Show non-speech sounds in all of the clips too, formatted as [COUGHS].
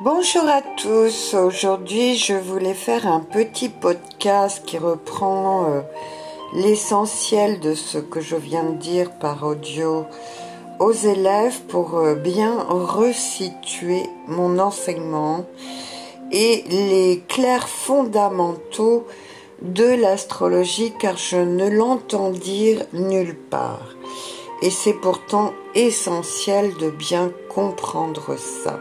Bonjour à tous. Aujourd'hui, je voulais faire un petit podcast qui reprend euh, l'essentiel de ce que je viens de dire par audio aux élèves pour euh, bien resituer mon enseignement et les clairs fondamentaux de l'astrologie car je ne l'entends dire nulle part. Et c'est pourtant essentiel de bien comprendre ça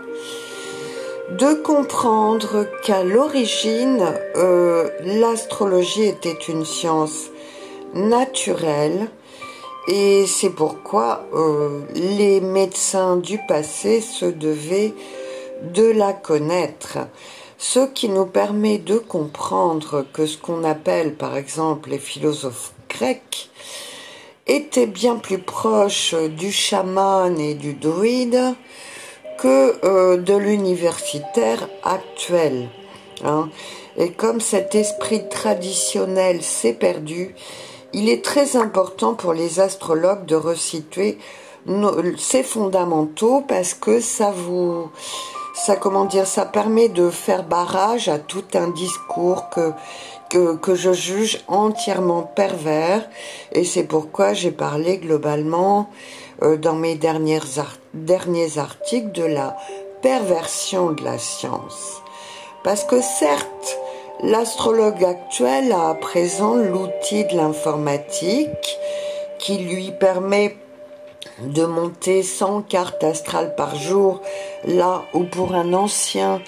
de comprendre qu'à l'origine, euh, l'astrologie était une science naturelle et c'est pourquoi euh, les médecins du passé se devaient de la connaître. Ce qui nous permet de comprendre que ce qu'on appelle par exemple les philosophes grecs étaient bien plus proches du chaman et du druide que euh, de l'universitaire actuel. Hein. Et comme cet esprit traditionnel s'est perdu, il est très important pour les astrologues de resituer ces fondamentaux parce que ça vous, ça comment dire, ça permet de faire barrage à tout un discours que que, que je juge entièrement pervers et c'est pourquoi j'ai parlé globalement dans mes derniers articles de la perversion de la science. Parce que certes, l'astrologue actuel a à présent l'outil de l'informatique qui lui permet de monter 100 cartes astrales par jour, là où pour un ancien,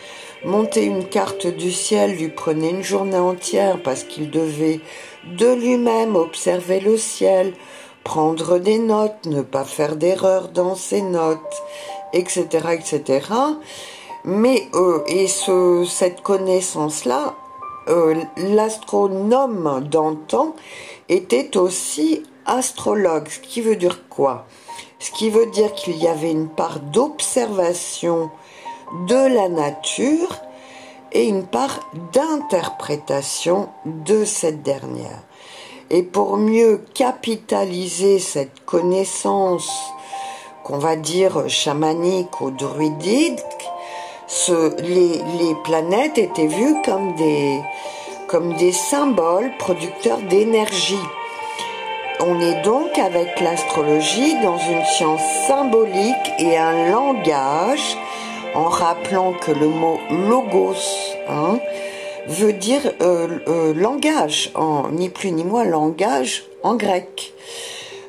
monter une carte du ciel lui prenait une journée entière parce qu'il devait de lui-même observer le ciel, prendre des notes, ne pas faire d'erreurs dans ses notes, etc., etc. Mais euh, et ce, cette connaissance-là, euh, l'astronome d'antan était aussi astrologue, ce qui veut dire quoi? Ce qui veut dire qu'il y avait une part d'observation de la nature et une part d'interprétation de cette dernière. Et pour mieux capitaliser cette connaissance qu'on va dire chamanique ou druidique, les, planètes étaient vues comme des, comme des symboles producteurs d'énergie. On est donc avec l'astrologie dans une science symbolique et un langage, en rappelant que le mot logos, hein, veut dire euh, euh, langage, en, ni plus ni moins langage en grec.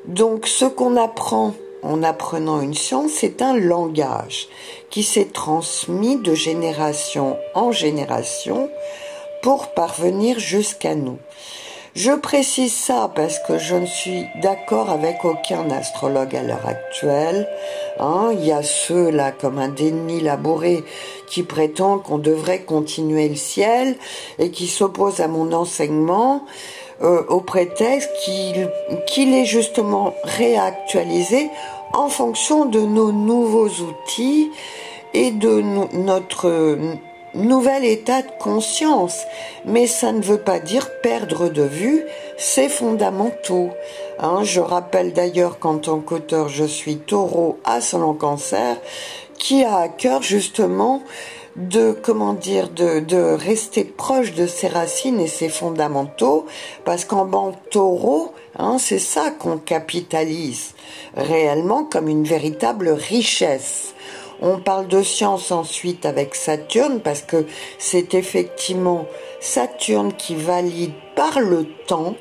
Donc ce qu'on apprend en apprenant une science, c'est un langage qui s'est transmis de génération en génération pour parvenir jusqu'à nous. Je précise ça parce que je ne suis d'accord avec aucun astrologue à l'heure actuelle. Hein. il y a ceux là comme un déni labouré qui prétend qu'on devrait continuer le ciel et qui s'oppose à mon enseignement euh, au prétexte qu'il est justement réactualisé en fonction de nos nouveaux outils et de notre nouvel état de conscience. Mais ça ne veut pas dire perdre de vue ces fondamentaux. Hein, je rappelle d'ailleurs qu'en tant qu'auteur, je suis taureau ascendant cancer, qui a à cœur justement de comment dire de, de rester proche de ses racines et ses fondamentaux parce qu'en banque taureau hein, c'est ça qu'on capitalise réellement comme une véritable richesse on parle de science ensuite avec Saturne parce que c'est effectivement Saturne qui valide par le temps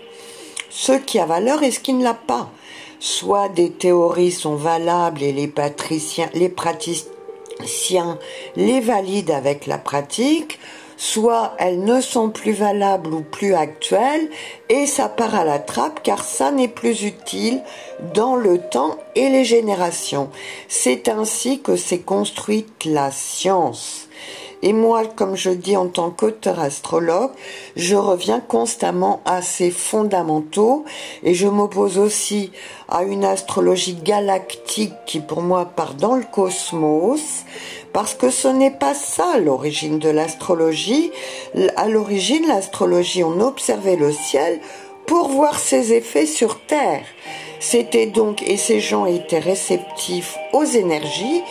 ce qui a valeur et ce qui ne l'a pas. Soit des théories sont valables et les les praticiens les valident avec la pratique, soit elles ne sont plus valables ou plus actuelles, et ça part à la trappe car ça n'est plus utile dans le temps et les générations. C'est ainsi que s'est construite la science. Et moi, comme je dis en tant qu'auteur astrologue, je reviens constamment à ces fondamentaux et je m'oppose aussi à une astrologie galactique qui pour moi part dans le cosmos parce que ce n'est pas ça l'origine de l'astrologie. À l'origine, l'astrologie, on observait le ciel pour voir ses effets sur Terre. C'était donc, et ces gens étaient réceptifs aux énergies,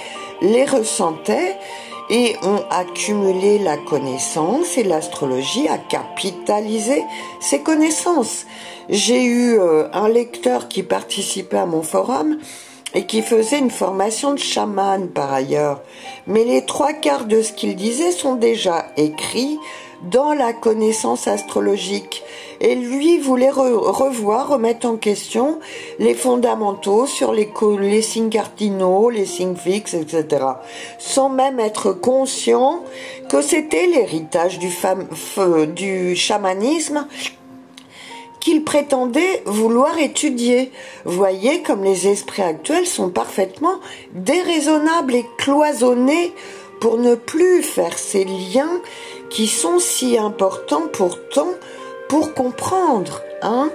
les ressentaient, et ont accumulé la connaissance et l'astrologie a capitalisé ces connaissances. J'ai eu euh, un lecteur qui participait à mon forum et qui faisait une formation de chaman par ailleurs. Mais les trois quarts de ce qu'il disait sont déjà écrits dans la connaissance astrologique. Et lui voulait revoir, remettre en question les fondamentaux sur les, signes cardinaux, les signes fixes, etc. Sans même être conscient que c'était l'héritage du chamanisme qu'il prétendait vouloir étudier. Voyez comme les esprits actuels sont parfaitement déraisonnables et cloisonnés pour ne plus faire ces liens qui sont si importants pourtant pour comprendre. Hein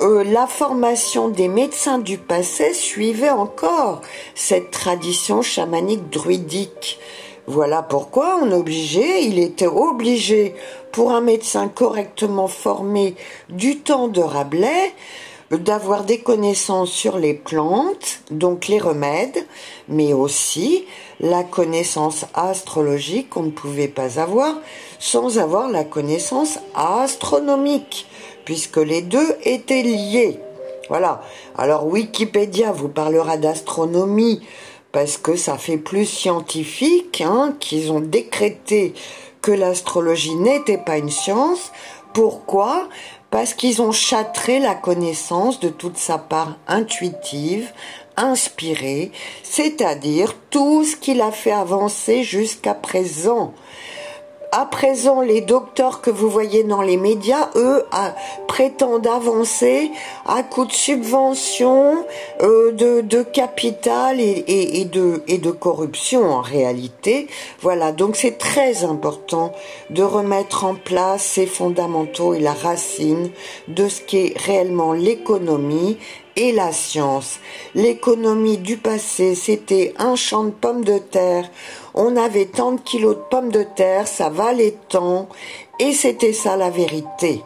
euh, la formation des médecins du passé suivait encore cette tradition chamanique druidique. Voilà pourquoi on obligeait, il était obligé pour un médecin correctement formé du temps de Rabelais d'avoir des connaissances sur les plantes, donc les remèdes, mais aussi la connaissance astrologique qu'on ne pouvait pas avoir sans avoir la connaissance astronomique, puisque les deux étaient liés. Voilà. Alors Wikipédia vous parlera d'astronomie parce que ça fait plus scientifique, hein, qu'ils ont décrété que l'astrologie n'était pas une science. Pourquoi? Parce qu'ils ont châtré la connaissance de toute sa part intuitive, inspirée, c'est-à-dire tout ce qu'il a fait avancer jusqu'à présent à présent, les docteurs que vous voyez dans les médias, eux, prétendent avancer à coup de subventions, euh, de, capital et, de, et de corruption en réalité. Voilà, donc c'est très important de remettre en place ces fondamentaux et la racine de ce qu'est réellement l'économie et la science. L'économie du passé, c'était un champ de pommes de terre. On avait tant de kilos de pommes de terre, ça valait tant, et c'était ça la vérité.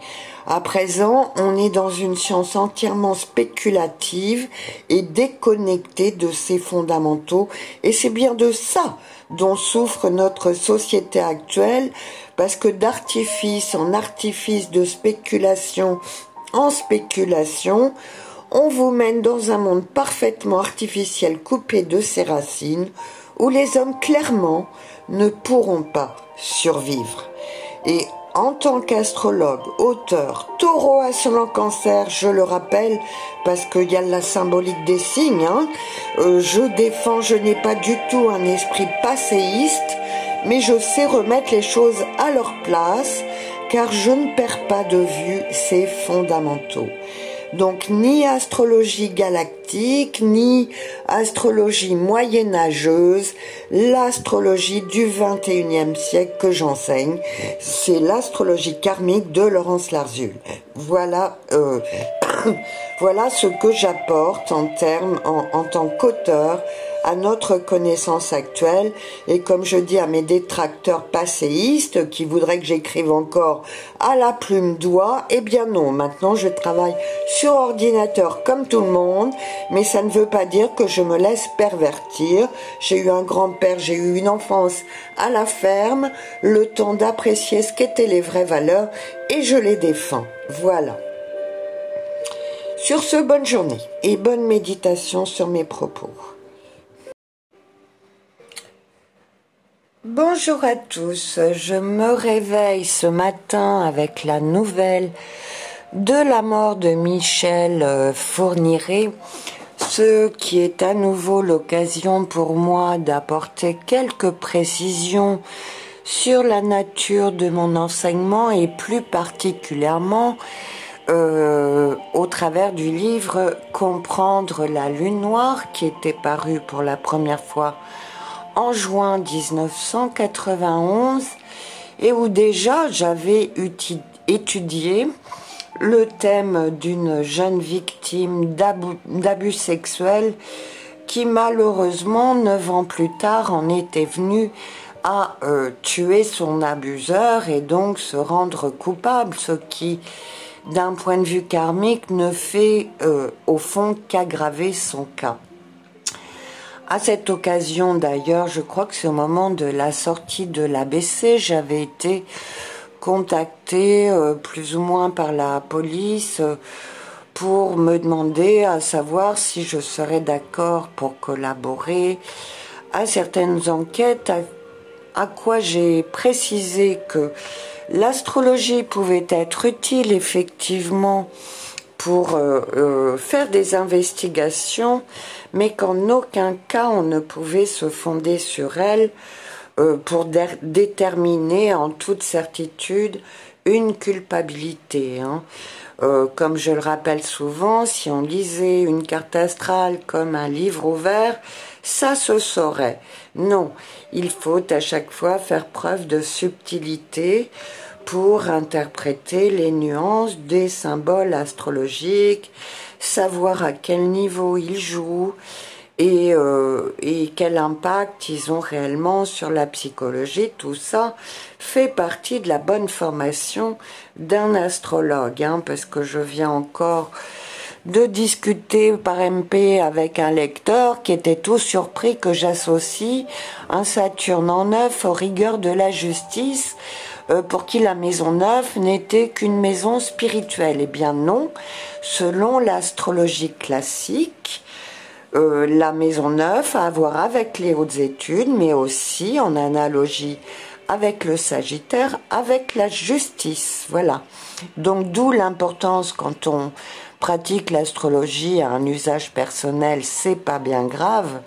À présent, on est dans une science entièrement spéculative et déconnectée de ses fondamentaux, et c'est bien de ça dont souffre notre société actuelle, parce que d'artifice en artifice, de spéculation en spéculation, on vous mène dans un monde parfaitement artificiel coupé de ses racines, où les hommes clairement ne pourront pas survivre. Et en tant qu'astrologue, auteur, taureau ascendant cancer, je le rappelle, parce qu'il y a la symbolique des signes, hein, euh, je défends, je n'ai pas du tout un esprit passéiste, mais je sais remettre les choses à leur place, car je ne perds pas de vue ces fondamentaux. Donc ni astrologie galactique, ni astrologie moyenâgeuse, l'astrologie du 21e siècle que j'enseigne, c'est l'astrologie karmique de Laurence Larzul. Voilà, euh, [COUGHS] voilà ce que j'apporte en termes, en, en tant qu'auteur à notre connaissance actuelle et comme je dis à mes détracteurs passéistes qui voudraient que j'écrive encore à la plume doigt, eh bien non, maintenant je travaille sur ordinateur comme tout le monde, mais ça ne veut pas dire que je me laisse pervertir. J'ai eu un grand-père, j'ai eu une enfance à la ferme, le temps d'apprécier ce qu'étaient les vraies valeurs et je les défends. Voilà. Sur ce, bonne journée et bonne méditation sur mes propos. Bonjour à tous, je me réveille ce matin avec la nouvelle de la mort de Michel euh, Fourniret, ce qui est à nouveau l'occasion pour moi d'apporter quelques précisions sur la nature de mon enseignement et plus particulièrement euh, au travers du livre Comprendre la lune noire qui était paru pour la première fois en juin 1991 et où déjà j'avais étudié le thème d'une jeune victime d'abus sexuels qui malheureusement, neuf ans plus tard, en était venue à euh, tuer son abuseur et donc se rendre coupable, ce qui, d'un point de vue karmique, ne fait euh, au fond qu'aggraver son cas. À cette occasion d'ailleurs, je crois que c'est au moment de la sortie de l'ABC, j'avais été contactée euh, plus ou moins par la police euh, pour me demander à savoir si je serais d'accord pour collaborer à certaines enquêtes, à quoi j'ai précisé que l'astrologie pouvait être utile effectivement pour euh, euh, faire des investigations, mais qu'en aucun cas on ne pouvait se fonder sur elle euh, pour déterminer en toute certitude une culpabilité. Hein. comme je le rappelle souvent, si on lisait une carte astrale comme un livre ouvert, ça se saurait. Non, il faut à chaque fois faire preuve de subtilité pour interpréter les nuances des symboles astrologiques, savoir à quel niveau ils jouent et, euh, et, quel impact ils ont réellement sur la psychologie. Tout ça fait partie de la bonne formation d'un astrologue, hein, parce que je viens encore de discuter par MP avec un lecteur qui était tout surpris que j'associe un Saturne en neuf aux rigueurs de la justice pour qui la maison neuve n'était qu'une maison spirituelle. Eh bien non, selon l'astrologie classique, euh, la maison neuve a à voir avec les hautes études, mais aussi en analogie avec le Sagittaire, avec la justice. Voilà. Donc d'où l'importance quand on pratique l'astrologie à un usage personnel, c'est pas bien grave,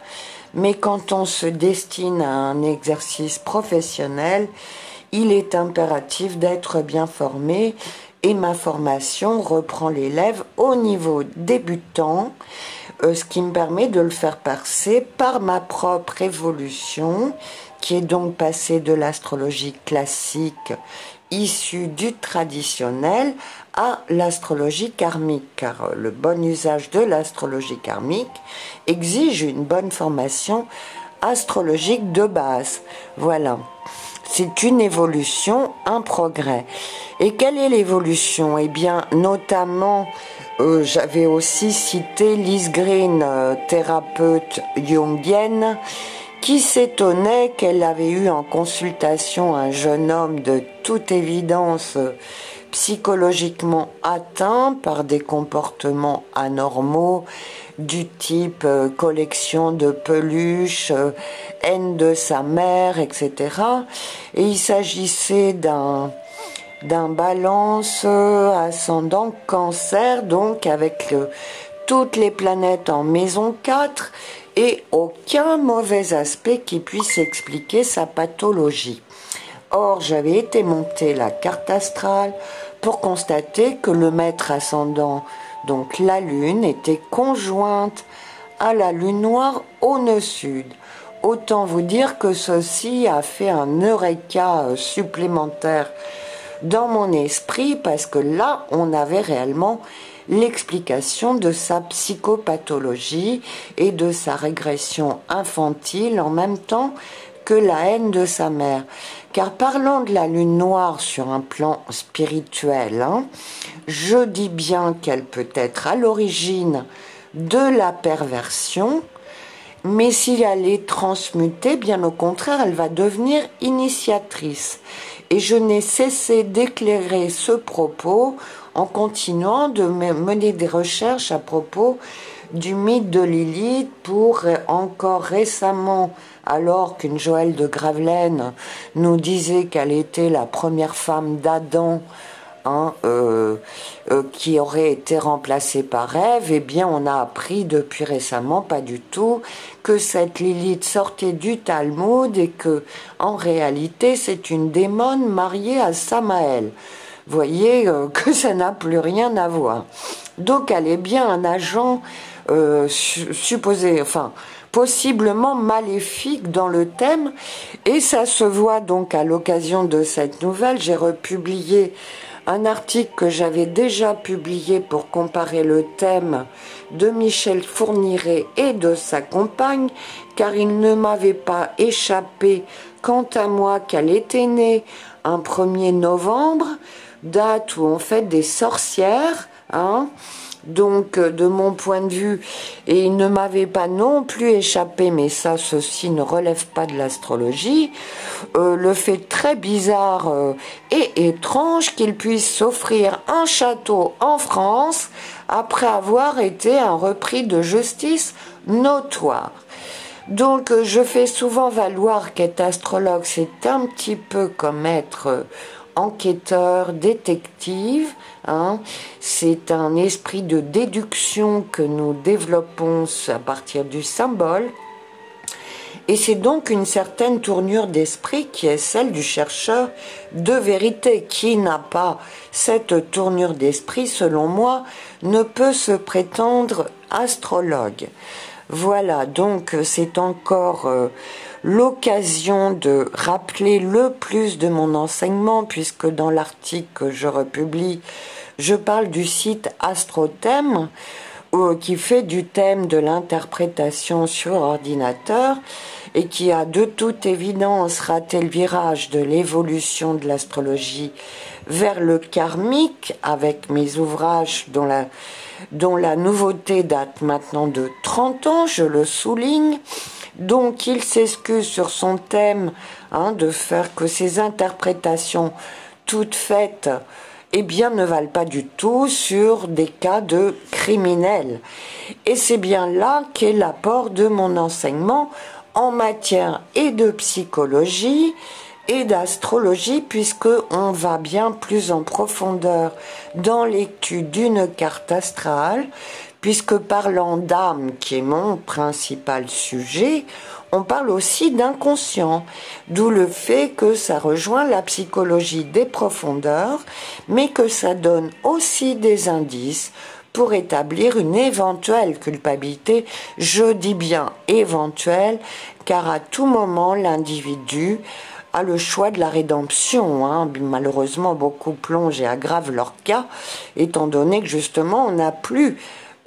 mais quand on se destine à un exercice professionnel, il est impératif d'être bien formé et ma formation reprend l'élève au niveau débutant, euh, ce qui me permet de le faire passer par ma propre évolution, qui est donc passée de l'astrologie classique issue du traditionnel à l'astrologie karmique, car le bon usage de l'astrologie karmique exige une bonne formation astrologique de base. Voilà. C'est une évolution, un progrès. Et quelle est l'évolution? Eh bien, notamment, euh, j'avais aussi cité Liz Green, euh, thérapeute jungienne, qui s'étonnait qu'elle avait eu en consultation un jeune homme de toute évidence psychologiquement atteint par des comportements anormaux du type euh, collection de peluches, euh, haine de sa mère, etc. Et il s'agissait d'un d'un balance euh, ascendant cancer, donc avec toutes les planètes en maison 4 et aucun mauvais aspect qui puisse expliquer sa pathologie. Or, j'avais été monter la carte astrale pour constater que le maître ascendant, donc la Lune, était conjointe à la Lune noire au nœud sud. Autant vous dire que ceci a fait un eureka euh, supplémentaire dans mon esprit parce que là, on avait réellement l'explication de sa psychopathologie et de sa régression infantile en même temps que la haine de sa mère. Car parlant de la lune noire sur un plan spirituel, hein, je dis bien qu'elle peut être à l'origine de la perversion, mais si elle est transmutée, bien au contraire, elle va devenir initiatrice. Et je n'ai cessé d'éclairer ce propos en continuant de mener des recherches à propos du mythe de Lilith pour encore récemment, alors qu'une Joëlle de Gravelaine nous disait qu'elle était la première femme d'Adam, hein, euh, euh, qui aurait été remplacée par Ève, eh bien on a appris depuis récemment, pas du tout, que cette Lilith sortait du Talmud et que en réalité c'est une démone mariée à Samaël. Voyez euh, [LAUGHS] que ça n'a plus rien à voir. Donc elle est bien un agent supposé, enfin, possiblement maléfique dans le thème, et ça se voit donc à l'occasion de cette nouvelle. J'ai republié un article que j'avais déjà publié pour comparer le thème de Michel Fourniret et de sa compagne, car il ne m'avait pas échappé, quant à moi, qu'elle était née un 1er novembre, date où on fait des sorcières, hein, Donc, euh, de mon point de vue, et il ne m'avait pas non plus échappé, mais ça, ceci ne relève pas de l'astrologie, euh, le fait très bizarre euh, et étrange qu'il puisse s'offrir un château en France après avoir été un repris de justice notoire. Donc, je fais souvent valoir qu'être astrologue, c'est un petit peu comme être enquêteur, détective. Hein. C'est un esprit de déduction que nous développons à partir du symbole. Et c'est donc une certaine tournure d'esprit qui est celle du chercheur de vérité. Qui n'a pas cette tournure d'esprit, selon moi, ne peut se prétendre astrologue. Voilà, donc c'est encore euh, l'occasion de rappeler le plus de mon enseignement, puisque dans l'article que je republie, je parle du site Astrothème, euh, qui fait du thème de l'interprétation sur ordinateur et qui a de toute évidence raté le virage de l'évolution de l'astrologie vers le karmique avec mes ouvrages dont la, dont la nouveauté date maintenant de 30 ans, je le souligne. Donc il s'excuse sur son thème hein, de faire que ces interprétations toutes faites eh bien, ne valent pas du tout sur des cas de criminels. Et c'est bien là qu'est l'apport de mon enseignement en matière et de psychologie et d'astrologie puisque on va bien plus en profondeur dans l'étude d'une carte astrale puisque parlant d'âme, qui est mon principal sujet, on parle aussi d'inconscient, d'où le fait que ça rejoint la psychologie des profondeurs, mais que ça donne aussi des indices pour établir une éventuelle culpabilité. Je dis bien éventuelle, car à tout moment l'individu a le choix de la rédemption. Hein. Malheureusement, beaucoup plongent et aggravent leur cas, étant donné que justement on n'a plus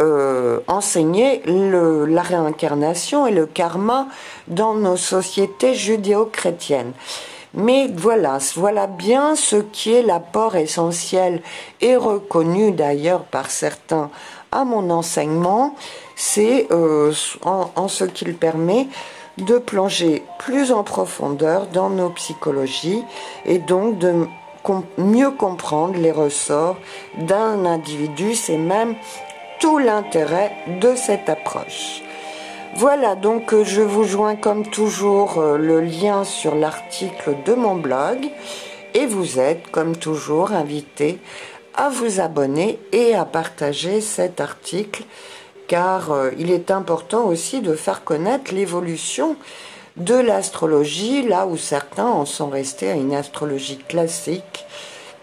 euh, enseigner la réincarnation et le karma dans nos sociétés judéo-chrétiennes. Mais voilà, voilà bien ce qui est l'apport essentiel et reconnu d'ailleurs par certains à mon enseignement, c'est euh, en, ce qu'il permet de plonger plus en profondeur dans nos psychologies et donc de mieux comprendre les ressorts d'un individu, c'est même tout l'intérêt de cette approche. Voilà, donc euh, je vous joins comme toujours euh, le lien sur l'article de mon blog et vous êtes comme toujours invité à vous abonner et à partager cet article car euh, il est important aussi de faire connaître l'évolution de l'astrologie là où certains en sont restés à une astrologie classique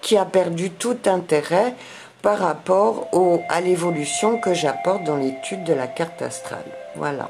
qui a perdu tout intérêt par rapport à l'évolution que j'apporte dans l'étude de la carte astrale. Voilà.